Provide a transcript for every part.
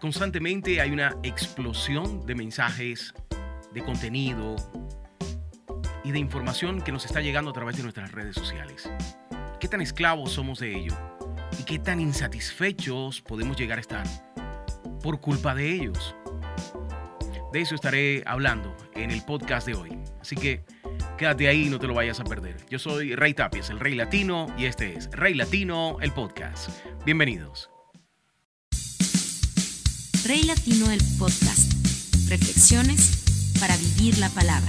Constantemente hay una explosión de mensajes, de contenido y de información que nos está llegando a través de nuestras redes sociales. ¿Qué tan esclavos somos de ello? ¿Y qué tan insatisfechos podemos llegar a estar por culpa de ellos? De eso estaré hablando en el podcast de hoy. Así que quédate ahí y no te lo vayas a perder. Yo soy Rey Tapias, el Rey Latino, y este es Rey Latino, el podcast. Bienvenidos. Rey Latino, el podcast. Reflexiones para vivir la palabra.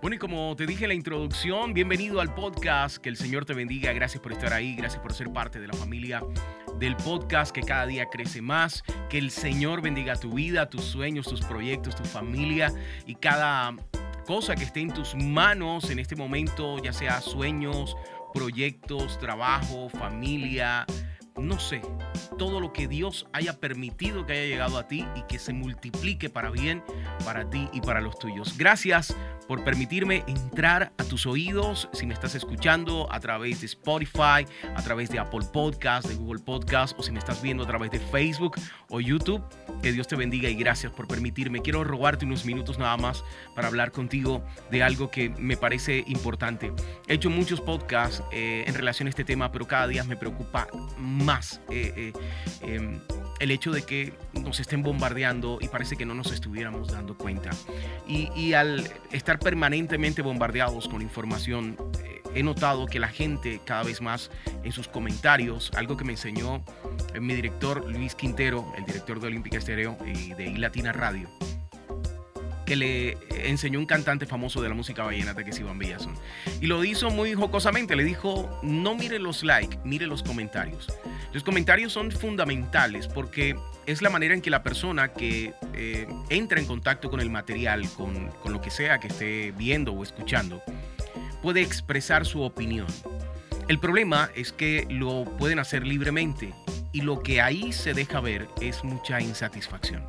Bueno, y como te dije en la introducción, bienvenido al podcast. Que el Señor te bendiga. Gracias por estar ahí. Gracias por ser parte de la familia del podcast que cada día crece más. Que el Señor bendiga tu vida, tus sueños, tus proyectos, tu familia y cada cosa que esté en tus manos en este momento, ya sea sueños, proyectos, trabajo, familia, no sé, todo lo que Dios haya permitido que haya llegado a ti y que se multiplique para bien para ti y para los tuyos. Gracias por permitirme entrar a tus oídos si me estás escuchando a través de Spotify, a través de Apple Podcast, de Google Podcast o si me estás viendo a través de Facebook o YouTube. Que Dios te bendiga y gracias por permitirme. Quiero robarte unos minutos nada más para hablar contigo de algo que me parece importante. He hecho muchos podcasts eh, en relación a este tema, pero cada día me preocupa más. Eh, eh, em, el hecho de que nos estén bombardeando y parece que no nos estuviéramos dando cuenta. Y, al estar permanentemente bombardeados con información, eh, he notado que la gente cada vez más en sus comentarios, algo que me enseñó mi director Luis Quintero, el director de Olímpica Estéreo y de Latina Radio, le enseñó un cantante famoso de la música vallenata que es Iván Villazón. Y lo hizo muy jocosamente, le dijo, no mire los likes, mire los comentarios. Los comentarios son fundamentales porque es la manera en que la persona que eh, entra en contacto con el material, con lo que sea que esté viendo o escuchando, puede expresar su opinión. El problema es que lo pueden hacer libremente y lo que ahí se deja ver es mucha insatisfacción.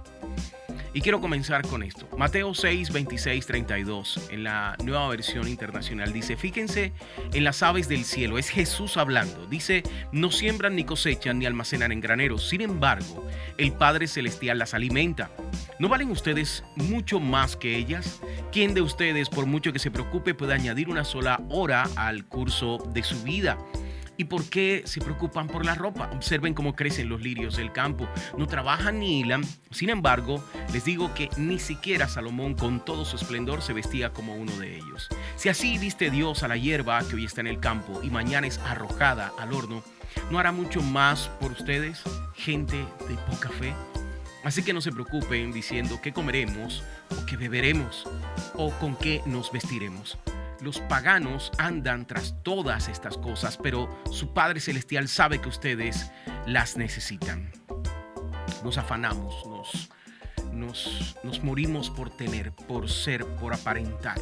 Y quiero comenzar con esto. Mateo 6, 26, 32, en la nueva versión internacional, dice, fíjense en las aves del cielo, es Jesús hablando. Dice, no siembran ni cosechan ni almacenan en graneros, sin embargo, el Padre Celestial las alimenta. ¿No valen ustedes mucho más que ellas? ¿Quién de ustedes, por mucho que se preocupe, puede añadir una sola hora al curso de su vida? ¿Y por qué se preocupan por la ropa? Observen cómo crecen los lirios del campo. No trabajan ni hilan. Sin embargo, les digo que ni siquiera Salomón con todo su esplendor se vestía como uno de ellos. Si así viste Dios a la hierba que hoy está en el campo y mañana es arrojada al horno, ¿no hará mucho más por ustedes, gente de poca fe? Así que no se preocupen diciendo qué comeremos o qué beberemos o con qué nos vestiremos los paganos andan tras todas estas cosas, pero su Padre Celestial sabe que ustedes las necesitan. Nos afanamos, nos, nos, nos morimos por tener, por ser, por aparentar.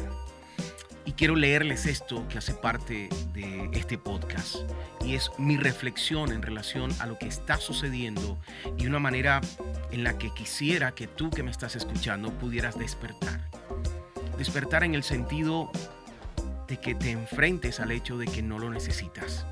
Y quiero leerles esto que hace parte de este podcast. Y es mi reflexión en relación a lo que está sucediendo y una manera en la que quisiera que tú que me estás escuchando pudieras despertar. Despertar en el sentido de que te enfrentes al hecho de que no lo necesitas.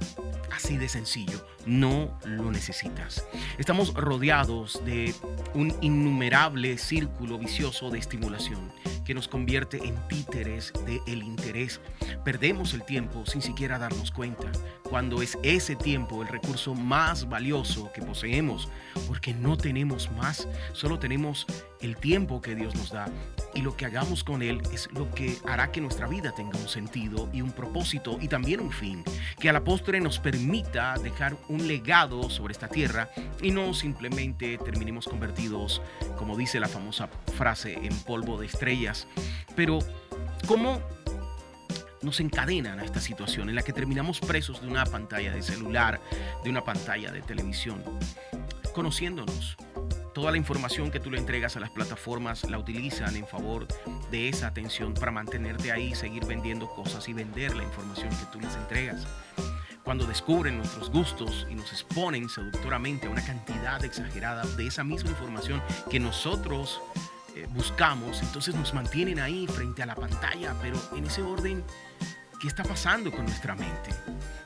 Así de sencillo, no lo necesitas. Estamos rodeados de un innumerable círculo vicioso de estimulación que nos convierte en títeres del interés. Perdemos el tiempo sin siquiera darnos cuenta, cuando es ese tiempo el recurso más valioso que poseemos, porque no tenemos más, solo tenemos el tiempo que Dios nos da y lo que hagamos con él es lo que hará que nuestra vida tenga un sentido y un propósito y también un fin, que a la postre nos permita dejar un legado sobre esta tierra y no simplemente terminemos convertidos, como dice la famosa frase, en polvo de estrellas. Pero, ¿cómo nos encadenan a esta situación en la que terminamos presos de una pantalla de celular, de una pantalla de televisión, conociéndonos, Toda la información que tú le entregas a las plataformas la utilizan en favor de esa atención para mantenerte ahí, seguir vendiendo cosas y vender la información que tú les entregas. Cuando descubren nuestros gustos y nos exponen seductoramente a una cantidad exagerada de esa misma información que nosotros eh, buscamos, entonces nos mantienen ahí frente a la pantalla, pero en ese orden, ¿qué está pasando con nuestra mente?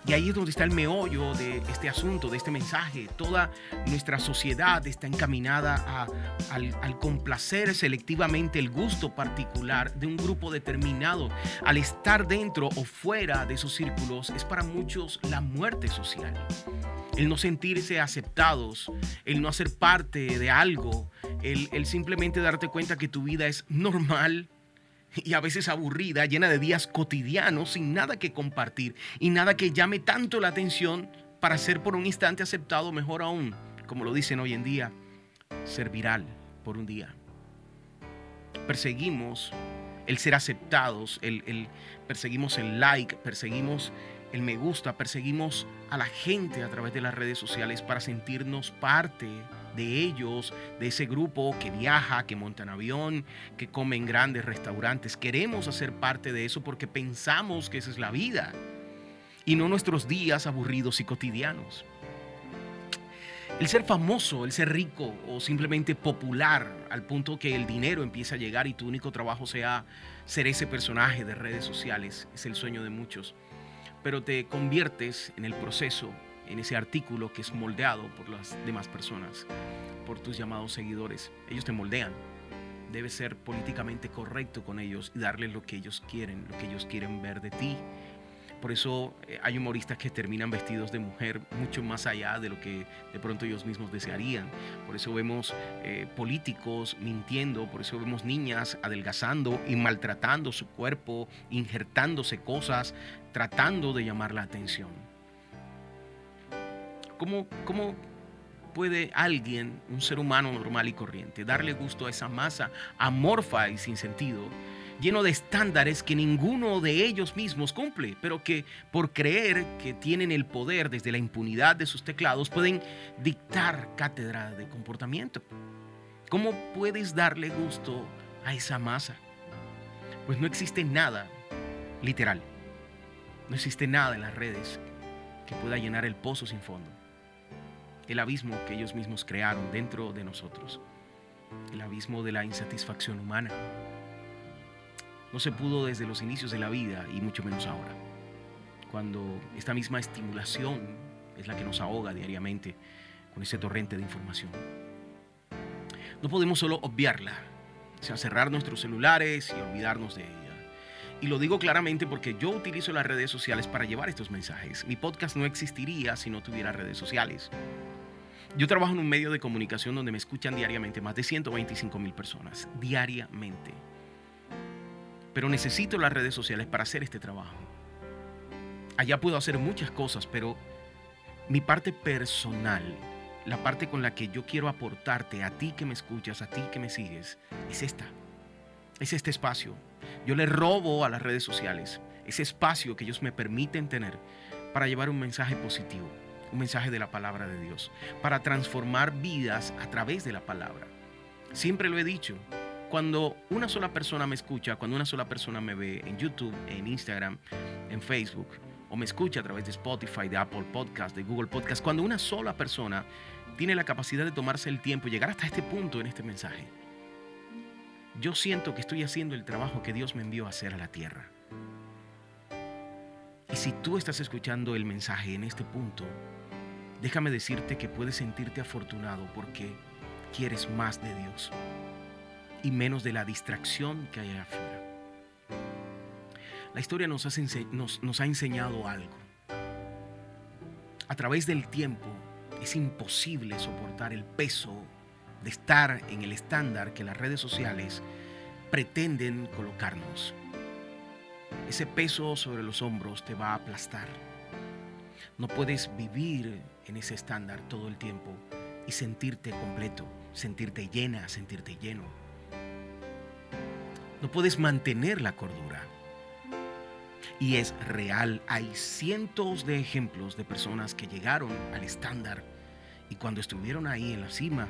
Y ahí es donde está el meollo de este asunto, de este mensaje. Toda nuestra sociedad está encaminada al, al, complacer selectivamente el gusto particular de un grupo determinado. Al estar dentro o fuera de esos círculos es para muchos la muerte social. El no sentirse aceptados, el no hacer parte de algo, el simplemente darte cuenta que tu vida es normal, y a veces aburrida, llena de días cotidianos sin nada que compartir y nada que llame tanto la atención para ser por un instante aceptado, mejor aún, como lo dicen hoy en día, ser viral por un día. Perseguimos el ser aceptados, el, perseguimos el like, perseguimos el me gusta, perseguimos a la gente a través de las redes sociales para sentirnos parte de ellos, de ese grupo que viaja, que monta en avión, que come en grandes restaurantes. Queremos hacer parte de eso porque pensamos que esa es la vida y no nuestros días aburridos y cotidianos. El ser famoso, el ser rico o simplemente popular al punto que el dinero empieza a llegar y tu único trabajo sea ser ese personaje de redes sociales es el sueño de muchos. Pero te conviertes en el proceso en ese artículo que es moldeado por las demás personas, por tus llamados seguidores. Ellos te moldean. Debes ser políticamente correcto con ellos y darles lo que ellos quieren, lo que ellos quieren ver de ti. Por eso eh, hay humoristas que terminan vestidos de mujer mucho más allá de lo que de pronto ellos mismos desearían. Por eso vemos eh, políticos mintiendo, por eso vemos niñas adelgazando y maltratando su cuerpo, injertándose cosas, tratando de llamar la atención. ¿Cómo, ¿Cómo puede alguien, un ser humano normal y corriente, darle gusto a esa masa amorfa y sin sentido, lleno de estándares que ninguno de ellos mismos cumple, pero que por creer que tienen el poder desde la impunidad de sus teclados pueden dictar cátedra de comportamiento? ¿Cómo puedes darle gusto a esa masa? Pues no existe nada literal. No existe nada en las redes que pueda llenar el pozo sin fondo el abismo que ellos mismos crearon dentro de nosotros, el abismo de la insatisfacción humana. No se pudo desde los inicios de la vida y mucho menos ahora, cuando esta misma estimulación es la que nos ahoga diariamente con ese torrente de información. No podemos solo obviarla, o sea, cerrar nuestros celulares y olvidarnos de ella. Y lo digo claramente porque yo utilizo las redes sociales para llevar estos mensajes. Mi podcast no existiría si no tuviera redes sociales. Yo trabajo en un medio de comunicación donde me escuchan diariamente más de 125 mil personas, diariamente. Pero necesito las redes sociales para hacer este trabajo. Allá puedo hacer muchas cosas, pero mi parte personal, la parte con la que yo quiero aportarte a ti que me escuchas, a ti que me sigues, es esta. Es este espacio. Yo le robo a las redes sociales ese espacio que ellos me permiten tener para llevar un mensaje positivo un mensaje de la palabra de Dios, para transformar vidas a través de la palabra. Siempre lo he dicho, cuando una sola persona me escucha, cuando una sola persona me ve en YouTube, en Instagram, en Facebook, o me escucha a través de Spotify, de Apple Podcast, de Google Podcast, cuando una sola persona tiene la capacidad de tomarse el tiempo y llegar hasta este punto en este mensaje, yo siento que estoy haciendo el trabajo que Dios me envió a hacer a la tierra. Y si tú estás escuchando el mensaje en este punto, déjame decirte que puedes sentirte afortunado porque quieres más de Dios y menos de la distracción que hay afuera. La historia nos, ha enseñado algo. A través del tiempo es imposible soportar el peso de estar en el estándar que las redes sociales pretenden colocarnos. Ese peso sobre los hombros te va a aplastar. No puedes vivir en ese estándar todo el tiempo y sentirte completo, sentirte llena, sentirte lleno. No puedes mantener la cordura. Y es real, hay cientos de ejemplos de personas que llegaron al estándar y cuando estuvieron ahí en la cima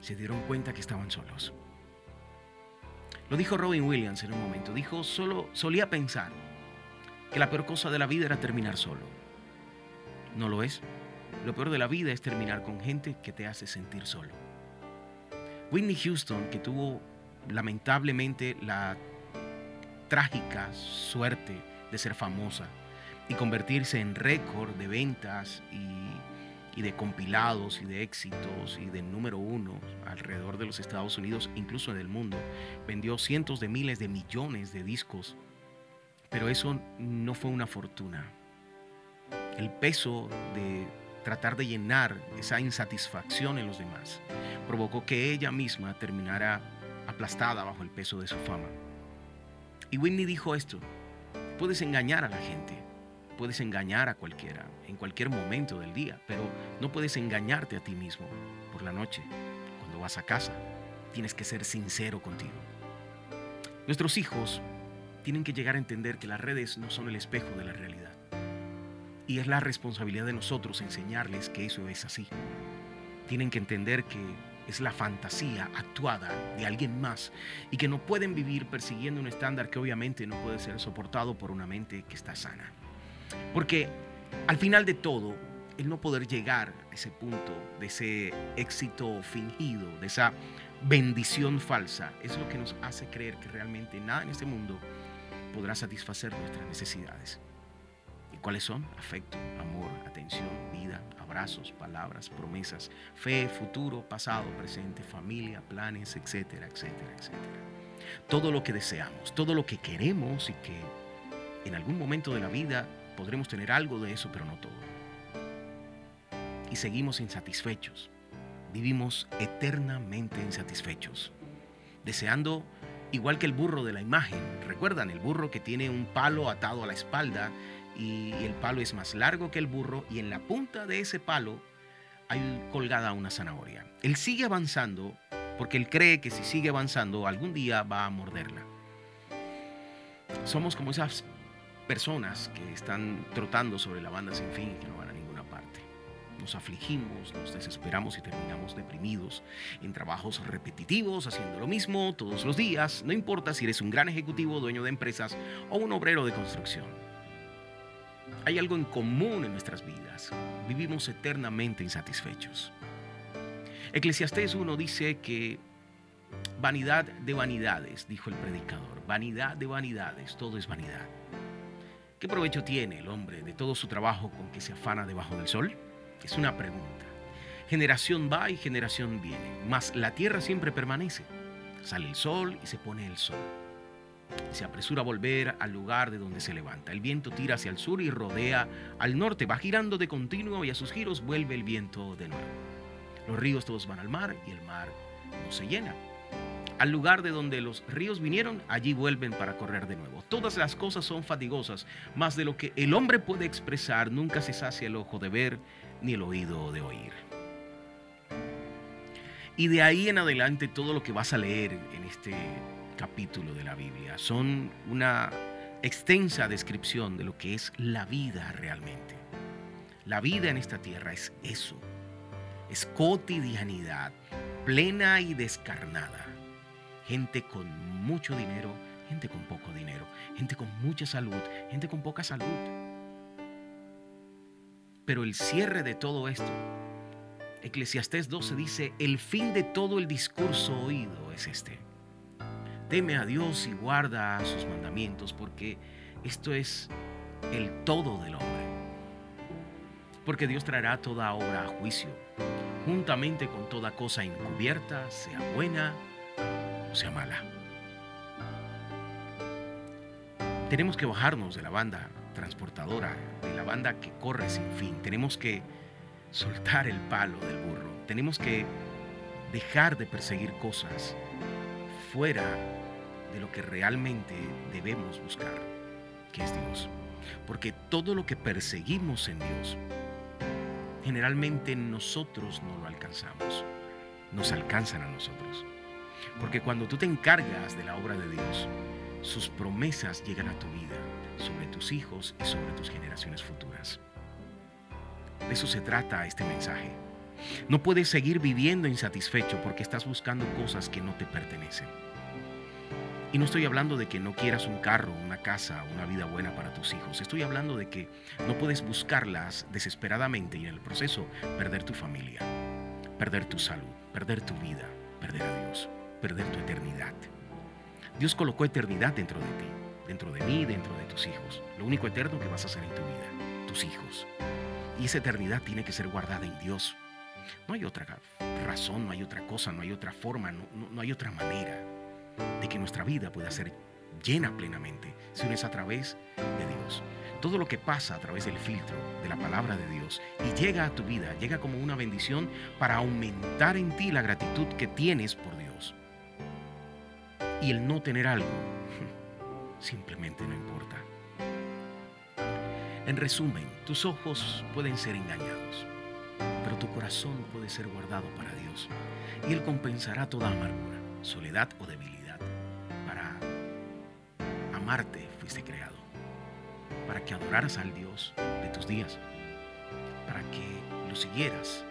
se dieron cuenta que estaban solos. Lo dijo Robin Williams en un momento, dijo, solo solía pensar que la peor cosa de la vida era terminar solo. No lo es. Lo peor de la vida es terminar con gente que te hace sentir solo. Whitney Houston, que tuvo lamentablemente la trágica suerte de ser famosa, y convertirse en récord de ventas y, de compilados y de éxitos y de número uno alrededor de los Estados Unidos, incluso en el mundo. Vendió cientos de miles de millones de discos, pero eso no fue una fortuna. El peso de tratar de llenar esa insatisfacción en los demás provocó que ella misma terminara aplastada bajo el peso de su fama. Y Whitney dijo esto, puedes engañar a la gente, puedes engañar a cualquiera en cualquier momento del día, pero no puedes engañarte a ti mismo por la noche, cuando vas a casa. Tienes que ser sincero contigo. Nuestros hijos tienen que llegar a entender que las redes no son el espejo de la realidad. Y es la responsabilidad de nosotros enseñarles que eso es así. Tienen que entender que es la fantasía actuada de alguien más y que no pueden vivir persiguiendo un estándar que obviamente no puede ser soportado por una mente que está sana. Porque al final de todo, el no poder llegar a ese punto de ese éxito fingido, de esa bendición falsa, es lo que nos hace creer que realmente nada en este mundo podrá satisfacer nuestras necesidades. ¿Y cuáles son? Afecto, amor, atención, vida, abrazos, palabras, promesas, fe, futuro, pasado, presente, familia, planes, etcétera, etcétera, etcétera. Todo lo que deseamos, todo lo que queremos y que en algún momento de la vida podremos tener algo de eso, pero no todo. Y seguimos insatisfechos. Vivimos eternamente insatisfechos, deseando igual que el burro de la imagen. ¿Recuerdan el burro que tiene un palo atado a la espalda y el palo es más largo que el burro y en la punta de ese palo hay colgada una zanahoria. Él sigue avanzando porque él cree que si sigue avanzando algún día va a morderla. Somos como esas personas que están trotando sobre la banda sin fin y que no van a ninguna parte. Nos afligimos, nos desesperamos y terminamos deprimidos en trabajos repetitivos, haciendo lo mismo todos los días, no importa si eres un gran ejecutivo, dueño de empresas o un obrero de construcción. Hay algo en común en nuestras vidas. Vivimos eternamente insatisfechos. Eclesiastés 1 dice que vanidad de vanidades, dijo el predicador, vanidad de vanidades, todo es vanidad. ¿Qué provecho tiene el hombre de todo su trabajo con que se afana debajo del sol? Es una pregunta. Generación va y generación viene, mas la tierra siempre permanece. Sale el sol y se pone el sol se apresura a volver al lugar de donde se levanta. El viento tira hacia el sur y rodea al norte, va girando de continuo y a sus giros vuelve el viento de nuevo. Los ríos todos van al mar y el mar no se llena. Al lugar de donde los ríos vinieron, allí vuelven para correr de nuevo. Todas las cosas son fatigosas, más de lo que el hombre puede expresar, nunca se sacia el ojo de ver ni el oído de oír. Y de ahí en adelante todo lo que vas a leer en este capítulo de la Biblia. Son una extensa descripción de lo que es la vida realmente. La vida en esta tierra es eso. Es cotidianidad, plena y descarnada. Gente con mucho dinero, gente con poco dinero, gente con mucha salud, gente con poca salud. Pero el cierre de todo esto, Eclesiastés 12 dice, el fin de todo el discurso oído es este teme a Dios y guarda sus mandamientos, porque esto es el todo del hombre. Porque Dios traerá toda obra a juicio, juntamente con toda cosa encubierta, sea buena o sea mala. Tenemos que bajarnos de la banda transportadora, de la banda que corre sin fin. Tenemos que soltar el palo del burro. Tenemos que dejar de perseguir cosas fuera de lo que realmente debemos buscar, que es Dios. Porque todo lo que perseguimos en Dios, generalmente nosotros no lo alcanzamos, nos alcanzan a nosotros. Porque cuando tú te encargas de la obra de Dios, sus promesas llegan a tu vida, sobre tus hijos y sobre tus generaciones futuras. De eso se trata este mensaje. No puedes seguir viviendo insatisfecho porque estás buscando cosas que no te pertenecen. Y no estoy hablando de que no quieras un carro, una casa, una vida buena para tus hijos. Estoy hablando de que no puedes buscarlas desesperadamente y en el proceso perder tu familia, perder tu salud, perder tu vida, perder a Dios, perder tu eternidad. Dios colocó eternidad dentro de ti. dentro de mí, dentro de tus hijos. Lo único eterno que vas a hacer en tu vida, tus hijos. Y esa eternidad tiene que ser guardada en Dios. No hay otra razón, no hay otra cosa, no hay otra forma, no, no hay otra manera de que nuestra vida pueda ser llena plenamente si no es a través de Dios. Todo lo que pasa a través del filtro de la palabra de Dios y llega a tu vida, llega como una bendición para aumentar en ti la gratitud que tienes por Dios. Y el no tener algo simplemente no importa. En resumen, tus ojos pueden ser engañados, pero tu corazón puede ser guardado para Dios y Él compensará toda amargura, soledad o debilidad. Amarte fuiste creado, para que adoraras al Dios de tus días, para que lo siguieras,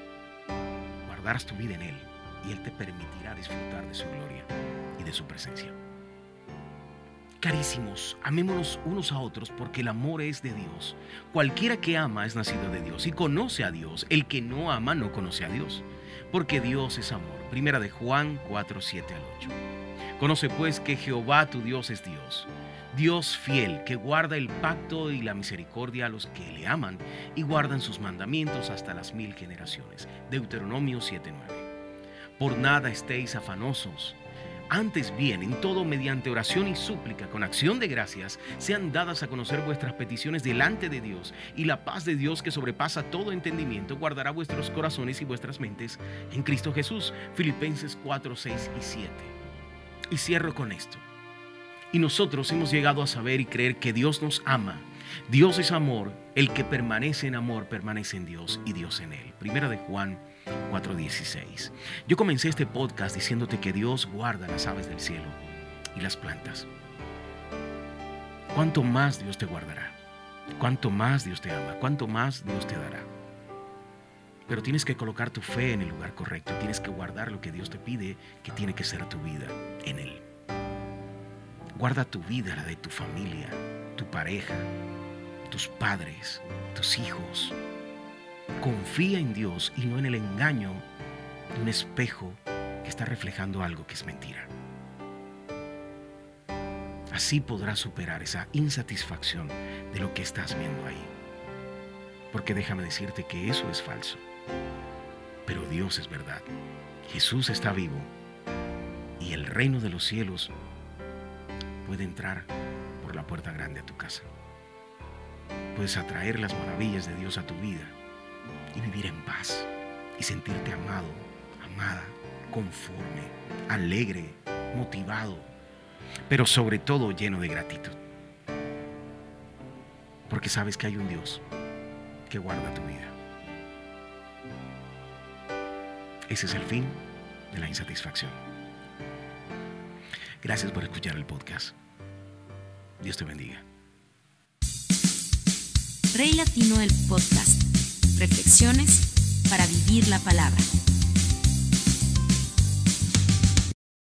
guardaras tu vida en Él y Él te permitirá disfrutar de su gloria y de su presencia. Carísimos, amémonos unos a otros porque el amor es de Dios. Cualquiera que ama es nacido de Dios y conoce a Dios. El que no ama no conoce a Dios, porque Dios es amor. Primera de Juan 4, 7 al 8. Conoce pues que Jehová tu Dios es Dios. Dios fiel, que guarda el pacto y la misericordia a los que le aman y guardan sus mandamientos hasta las mil generaciones. Deuteronomio 7:9. Por nada estéis afanosos antes bien, en todo mediante oración y súplica, con acción de gracias, sean dadas a conocer vuestras peticiones delante de Dios, y la paz de Dios que sobrepasa todo entendimiento guardará vuestros corazones y vuestras mentes en Cristo Jesús. Filipenses 4, 6 y 7. Y cierro con esto. Y nosotros hemos llegado a saber y creer que Dios nos ama. Dios es amor, el que permanece en amor permanece en Dios y Dios en él. Primera de Juan 4:16. Yo comencé este podcast diciéndote que Dios guarda las aves del cielo y las plantas. ¿Cuánto más Dios te guardará? ¿Cuánto más Dios te ama? ¿Cuánto más Dios te dará? Pero tienes que colocar tu fe en el lugar correcto. Tienes que guardar lo que Dios te pide, que tiene que ser tu vida en Él. Guarda tu vida, la de tu familia, tu pareja, tus padres, tus hijos, Confía en Dios y no en el engaño de un espejo que está reflejando algo que es mentira. Así podrás superar esa insatisfacción de lo que estás viendo ahí. Porque déjame decirte que eso es falso. Pero Dios es verdad. Jesús está vivo y el reino de los cielos puede entrar por la puerta grande a tu casa. Puedes atraer las maravillas de Dios a tu vida y vivir en paz y sentirte amado, amada, conforme, alegre, motivado, pero sobre todo lleno de gratitud. Porque sabes que hay un Dios que guarda tu vida. Ese es el fin de la insatisfacción. Gracias por escuchar el podcast. Dios te bendiga. Rey Latino el podcast Reflexiones para vivir la palabra.